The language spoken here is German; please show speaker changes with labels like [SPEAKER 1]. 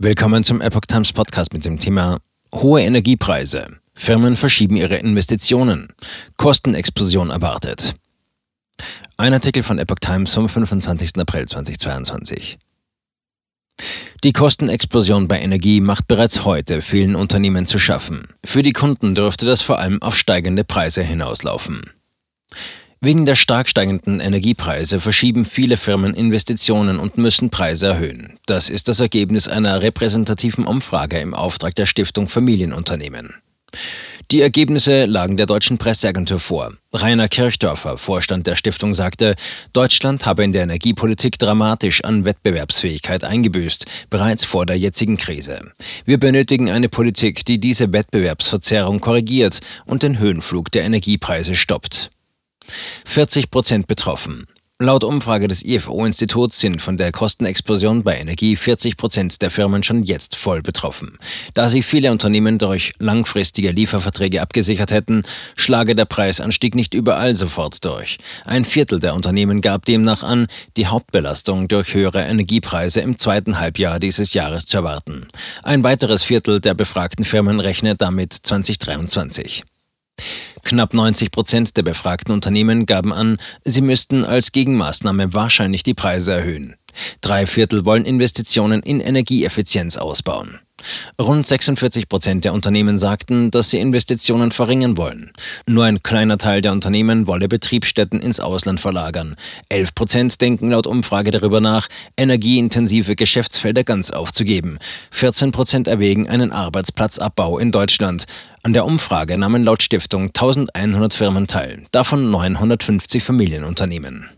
[SPEAKER 1] Willkommen zum Epoch Times Podcast mit dem Thema Hohe Energiepreise. Firmen verschieben ihre Investitionen. Kostenexplosion erwartet. Ein Artikel von Epoch Times vom 25. April 2022. Die Kostenexplosion bei Energie macht bereits heute vielen Unternehmen zu schaffen. Für die Kunden dürfte das vor allem auf steigende Preise hinauslaufen. Wegen der stark steigenden Energiepreise verschieben viele Firmen Investitionen und müssen Preise erhöhen. Das ist das Ergebnis einer repräsentativen Umfrage im Auftrag der Stiftung Familienunternehmen. Die Ergebnisse lagen der deutschen Presseagentur vor. Rainer Kirchdorfer, Vorstand der Stiftung, sagte, Deutschland habe in der Energiepolitik dramatisch an Wettbewerbsfähigkeit eingebüßt, bereits vor der jetzigen Krise. Wir benötigen eine Politik, die diese Wettbewerbsverzerrung korrigiert und den Höhenflug der Energiepreise stoppt. 40 Prozent betroffen. Laut Umfrage des IFO-Instituts sind von der Kostenexplosion bei Energie 40 Prozent der Firmen schon jetzt voll betroffen. Da sich viele Unternehmen durch langfristige Lieferverträge abgesichert hätten, schlage der Preisanstieg nicht überall sofort durch. Ein Viertel der Unternehmen gab demnach an, die Hauptbelastung durch höhere Energiepreise im zweiten Halbjahr dieses Jahres zu erwarten. Ein weiteres Viertel der befragten Firmen rechnet damit 2023. Knapp 90 Prozent der befragten Unternehmen gaben an, sie müssten als Gegenmaßnahme wahrscheinlich die Preise erhöhen. Drei Viertel wollen Investitionen in Energieeffizienz ausbauen. Rund 46 Prozent der Unternehmen sagten, dass sie Investitionen verringern wollen. Nur ein kleiner Teil der Unternehmen wolle Betriebsstätten ins Ausland verlagern. 11 Prozent denken laut Umfrage darüber nach, energieintensive Geschäftsfelder ganz aufzugeben. 14 Prozent erwägen einen Arbeitsplatzabbau in Deutschland. An der Umfrage nahmen laut Stiftung 1100 Firmen teil, davon 950 Familienunternehmen.